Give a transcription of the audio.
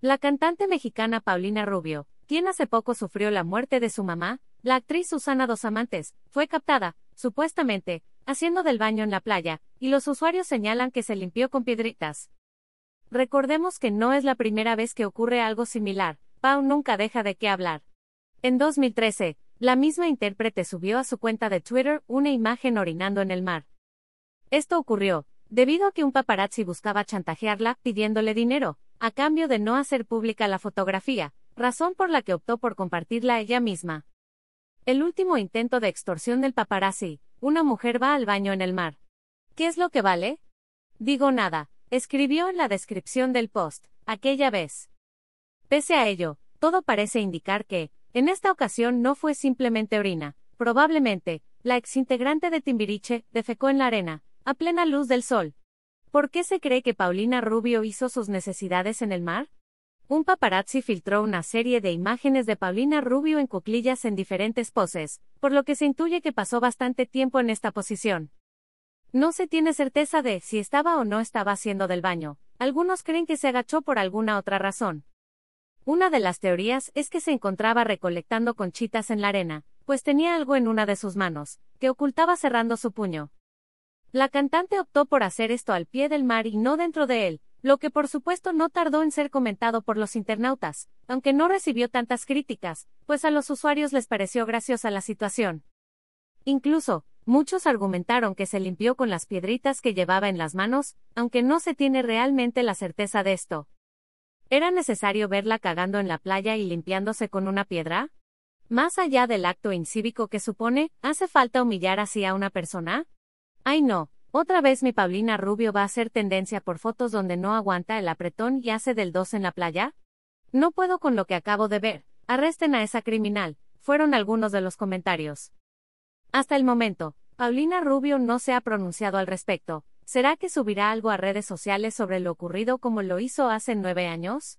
La cantante mexicana Paulina Rubio, quien hace poco sufrió la muerte de su mamá, la actriz Susana Dos Amantes, fue captada, supuestamente, haciendo del baño en la playa, y los usuarios señalan que se limpió con piedritas. Recordemos que no es la primera vez que ocurre algo similar, Pau nunca deja de qué hablar. En 2013, la misma intérprete subió a su cuenta de Twitter una imagen orinando en el mar. Esto ocurrió, debido a que un paparazzi buscaba chantajearla pidiéndole dinero, a cambio de no hacer pública la fotografía, razón por la que optó por compartirla ella misma. El último intento de extorsión del paparazzi, una mujer va al baño en el mar. ¿Qué es lo que vale? Digo nada, escribió en la descripción del post, aquella vez. Pese a ello, todo parece indicar que, en esta ocasión no fue simplemente orina, probablemente, la exintegrante de Timbiriche defecó en la arena, a plena luz del sol. ¿Por qué se cree que Paulina Rubio hizo sus necesidades en el mar? Un paparazzi filtró una serie de imágenes de Paulina Rubio en cuclillas en diferentes poses, por lo que se intuye que pasó bastante tiempo en esta posición. No se tiene certeza de si estaba o no estaba haciendo del baño. Algunos creen que se agachó por alguna otra razón. Una de las teorías es que se encontraba recolectando conchitas en la arena, pues tenía algo en una de sus manos, que ocultaba cerrando su puño. La cantante optó por hacer esto al pie del mar y no dentro de él, lo que por supuesto no tardó en ser comentado por los internautas, aunque no recibió tantas críticas, pues a los usuarios les pareció graciosa la situación. Incluso, muchos argumentaron que se limpió con las piedritas que llevaba en las manos, aunque no se tiene realmente la certeza de esto. ¿Era necesario verla cagando en la playa y limpiándose con una piedra? Más allá del acto incívico que supone, ¿hace falta humillar así a una persona? Ay no, otra vez mi Paulina Rubio va a hacer tendencia por fotos donde no aguanta el apretón y hace del 2 en la playa. No puedo con lo que acabo de ver. Arresten a esa criminal, fueron algunos de los comentarios. Hasta el momento, Paulina Rubio no se ha pronunciado al respecto. ¿Será que subirá algo a redes sociales sobre lo ocurrido como lo hizo hace nueve años?